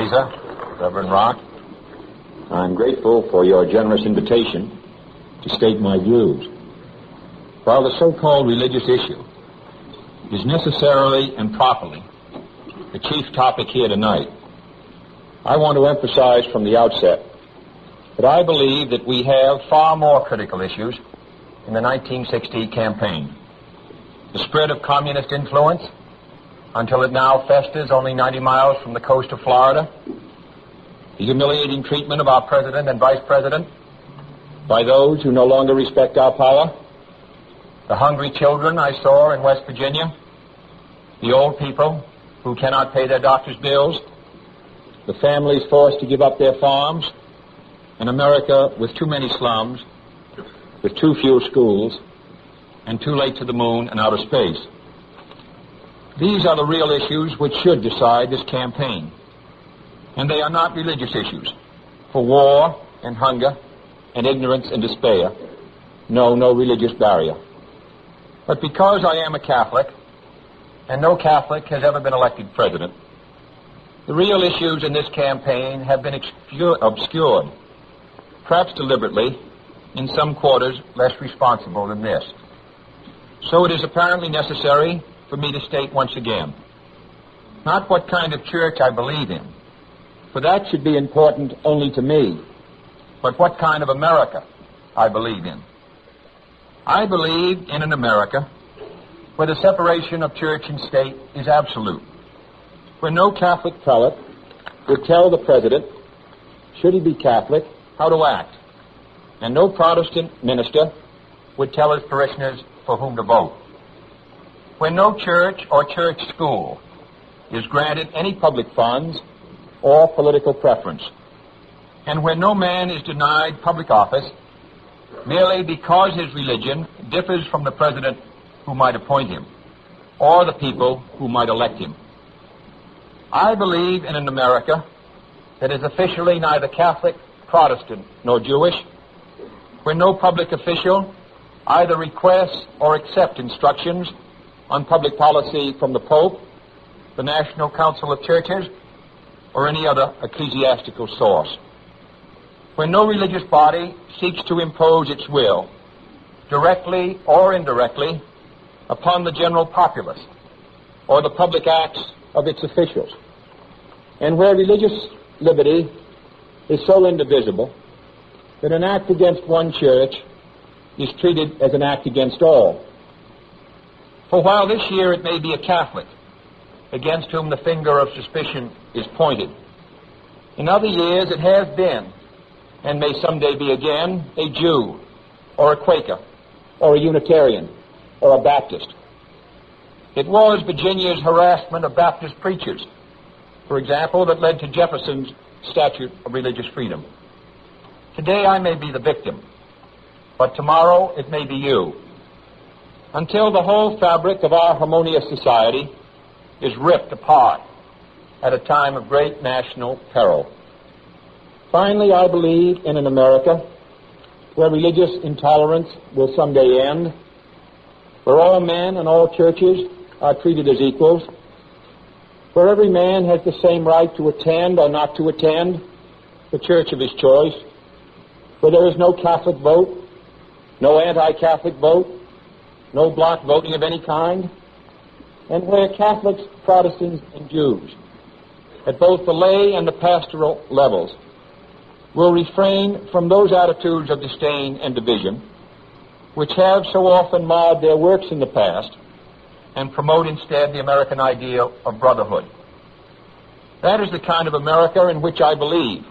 Meza, Reverend Reck. I'm grateful for your generous invitation to state my views. While the so-called religious issue is necessarily and properly the chief topic here tonight, I want to emphasize from the outset that I believe that we have far more critical issues in the 1960 campaign. The spread of communist influence until it now festers only 90 miles from the coast of Florida. The humiliating treatment of our president and vice president by those who no longer respect our power. The hungry children I saw in West Virginia. The old people who cannot pay their doctor's bills. The families forced to give up their farms. An America with too many slums, with too few schools, and too late to the moon and outer space. These are the real issues which should decide this campaign. And they are not religious issues. For war and hunger and ignorance and despair know, no religious barrier. But because I am a Catholic, and no Catholic has ever been elected president, the real issues in this campaign have been obscured, perhaps deliberately, in some quarters less responsible than this. So it is apparently necessary for me to state once again. Not what kind of church I believe in, for that should be important only to me, but what kind of America I believe in. I believe in an America where the separation of church and state is absolute, where no Catholic prelate would tell the president, should he be Catholic, how to act, and no Protestant minister would tell his parishioners for whom to vote when no church or church school is granted any public funds or political preference, and when no man is denied public office merely because his religion differs from the president who might appoint him or the people who might elect him. I believe in an America that is officially neither Catholic, Protestant, nor Jewish, where no public official either requests or accepts instructions on public policy from the Pope, the National Council of Churches, or any other ecclesiastical source. When no religious body seeks to impose its will, directly or indirectly, upon the general populace or the public acts of its officials, and where religious liberty is so indivisible that an act against one church is treated as an act against all. For while this year it may be a Catholic against whom the finger of suspicion is pointed, in other years it has been, and may someday be again, a Jew, or a Quaker, or a Unitarian, or a Baptist. It was Virginia's harassment of Baptist preachers, for example, that led to Jefferson's Statute of Religious Freedom. Today I may be the victim, but tomorrow it may be you until the whole fabric of our harmonious society is ripped apart at a time of great national peril. Finally, I believe in an America where religious intolerance will someday end, where all men and all churches are treated as equals, where every man has the same right to attend or not to attend the church of his choice, where there is no Catholic vote, no anti-Catholic vote, no bloc voting of any kind, and where Catholics, Protestants, and Jews, at both the lay and the pastoral levels, will refrain from those attitudes of disdain and division which have so often marred their works in the past and promote instead the American ideal of brotherhood. That is the kind of America in which I believe,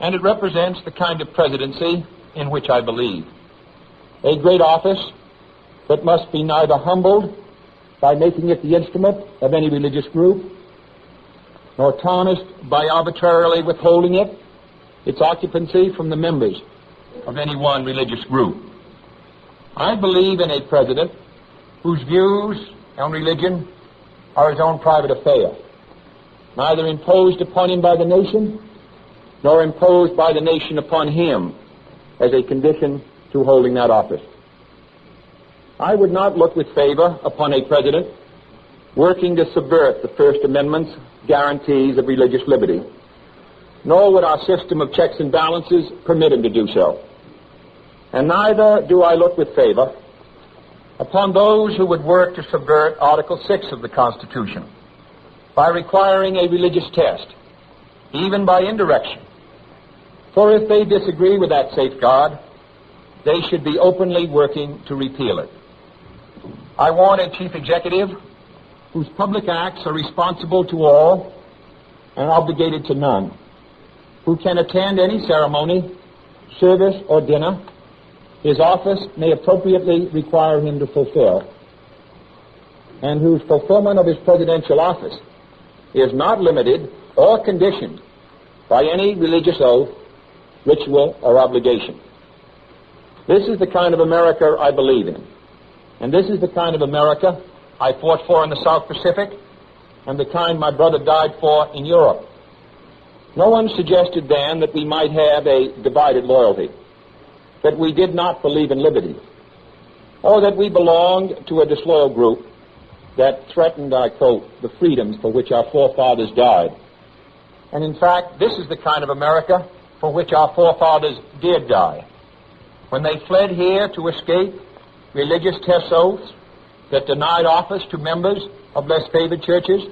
and it represents the kind of presidency in which I believe. A great office but must be neither humbled by making it the instrument of any religious group, nor tarnished by arbitrarily withholding it, its occupancy from the members of any one religious group. I believe in a president whose views on religion are his own private affair, neither imposed upon him by the nation, nor imposed by the nation upon him as a condition to holding that office. I would not look with favor upon a president working to subvert the First Amendment's guarantees of religious liberty. Nor would our system of checks and balances permit him to do so. And neither do I look with favor upon those who would work to subvert Article 6 of the Constitution by requiring a religious test, even by indirection. For if they disagree with that safeguard, they should be openly working to repeal it. I want a chief executive whose public acts are responsible to all and obligated to none, who can attend any ceremony, service, or dinner his office may appropriately require him to fulfill, and whose fulfillment of his presidential office is not limited or conditioned by any religious oath, ritual, or obligation. This is the kind of America I believe in. And this is the kind of America I fought for in the South Pacific and the kind my brother died for in Europe. No one suggested then that we might have a divided loyalty, that we did not believe in liberty, or that we belonged to a disloyal group that threatened, I quote, the freedoms for which our forefathers died. And in fact, this is the kind of America for which our forefathers did die. When they fled here to escape religious test oaths that denied office to members of less favored churches,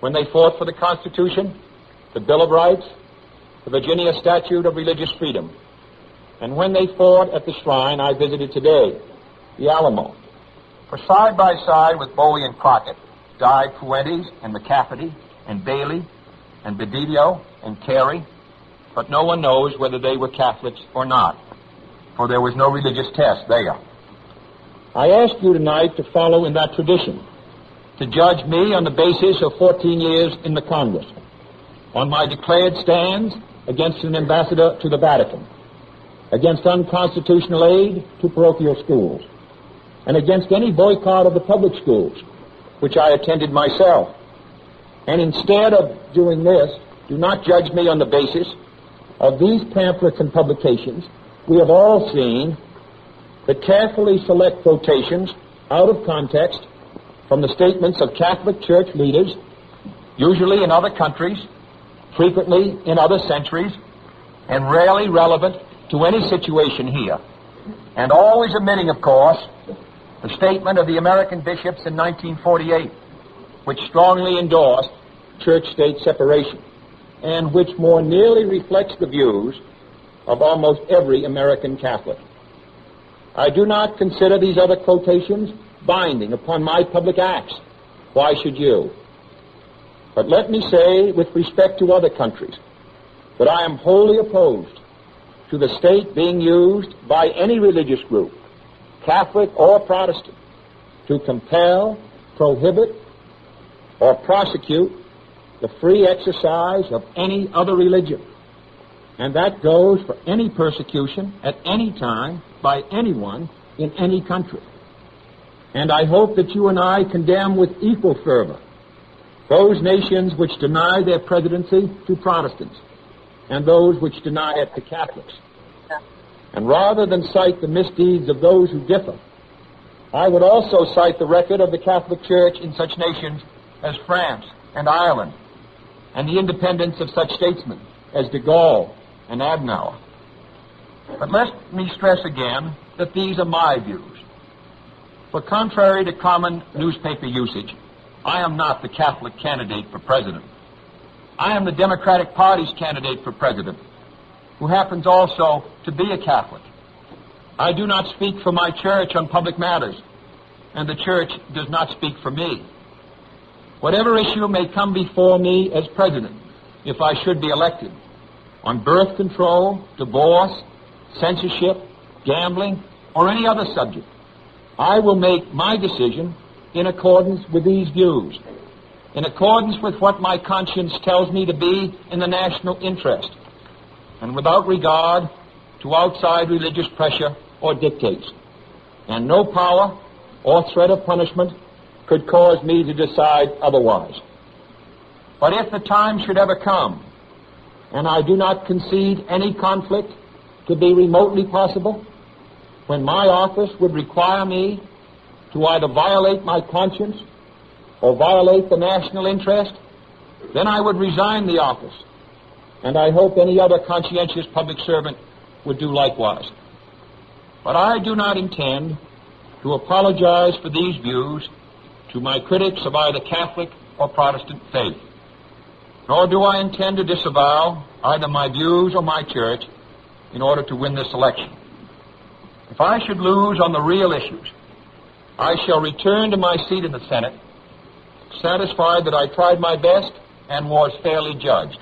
when they fought for the Constitution, the Bill of Rights, the Virginia Statute of Religious Freedom, and when they fought at the shrine I visited today, the Alamo, for side by side with Bowie and Crockett died Fuentes and McCafferty and Bailey and Badillo and Carey, but no one knows whether they were Catholics or not, for there was no religious test there. I ask you tonight to follow in that tradition, to judge me on the basis of 14 years in the Congress, on my declared stands against an ambassador to the Vatican, against unconstitutional aid to parochial schools, and against any boycott of the public schools, which I attended myself. And instead of doing this, do not judge me on the basis of these pamphlets and publications. We have all seen the carefully select quotations out of context from the statements of Catholic Church leaders, usually in other countries, frequently in other centuries, and rarely relevant to any situation here. And always omitting, of course, the statement of the American bishops in 1948, which strongly endorsed church-state separation, and which more nearly reflects the views of almost every American Catholic. I do not consider these other quotations binding upon my public acts. Why should you? But let me say, with respect to other countries, that I am wholly opposed to the state being used by any religious group Catholic or Protestant, to compel, prohibit, or prosecute the free exercise of any other religion. And that goes for any persecution at any time by anyone in any country. And I hope that you and I condemn with equal fervor those nations which deny their presidency to Protestants and those which deny it to Catholics. And rather than cite the misdeeds of those who differ, I would also cite the record of the Catholic Church in such nations as France and Ireland, and the independence of such statesmen as de Gaulle and Adenauer. But let me stress again that these are my views. For contrary to common newspaper usage, I am not the Catholic candidate for president. I am the Democratic Party's candidate for president who happens also to be a Catholic. I do not speak for my church on public matters, and the church does not speak for me. Whatever issue may come before me as president, if I should be elected, on birth control, divorce, censorship, gambling, or any other subject, I will make my decision in accordance with these views, in accordance with what my conscience tells me to be in the national interest, and without regard to outside religious pressure or dictates. And no power or threat of punishment could cause me to decide otherwise. But if the time should ever come, and I do not concede any conflict to be remotely possible, when my office would require me to either violate my conscience or violate the national interest, then I would resign the office. And I hope any other conscientious public servant would do likewise. But I do not intend to apologize for these views to my critics of either Catholic or Protestant faith. Nor do I intend to disavow either my views or my church in order to win this election. If I should lose on the real issues, I shall return to my seat in the Senate, satisfied that I tried my best and was fairly judged.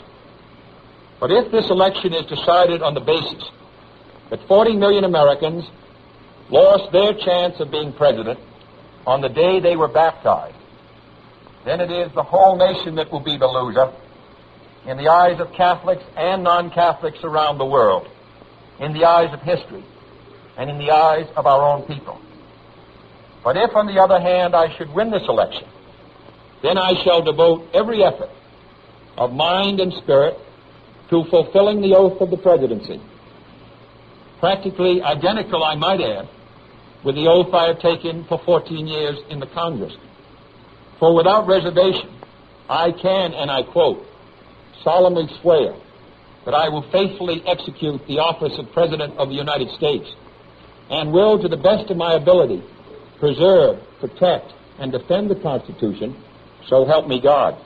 But if this election is decided on the basis that 40 million Americans lost their chance of being president on the day they were baptized, then it is the whole nation that will be the loser in the eyes of Catholics and non-Catholics around the world, in the eyes of history, and in the eyes of our own people. But if, on the other hand, I should win this election, then I shall devote every effort of mind and spirit to fulfilling the oath of the presidency. Practically identical, I might add, with the oath I have taken for 14 years in the Congress. For without reservation, I can, and I quote, solemnly swear that I will faithfully execute the office of President of the United States and will, to the best of my ability, preserve, protect, and defend the Constitution, so help me God.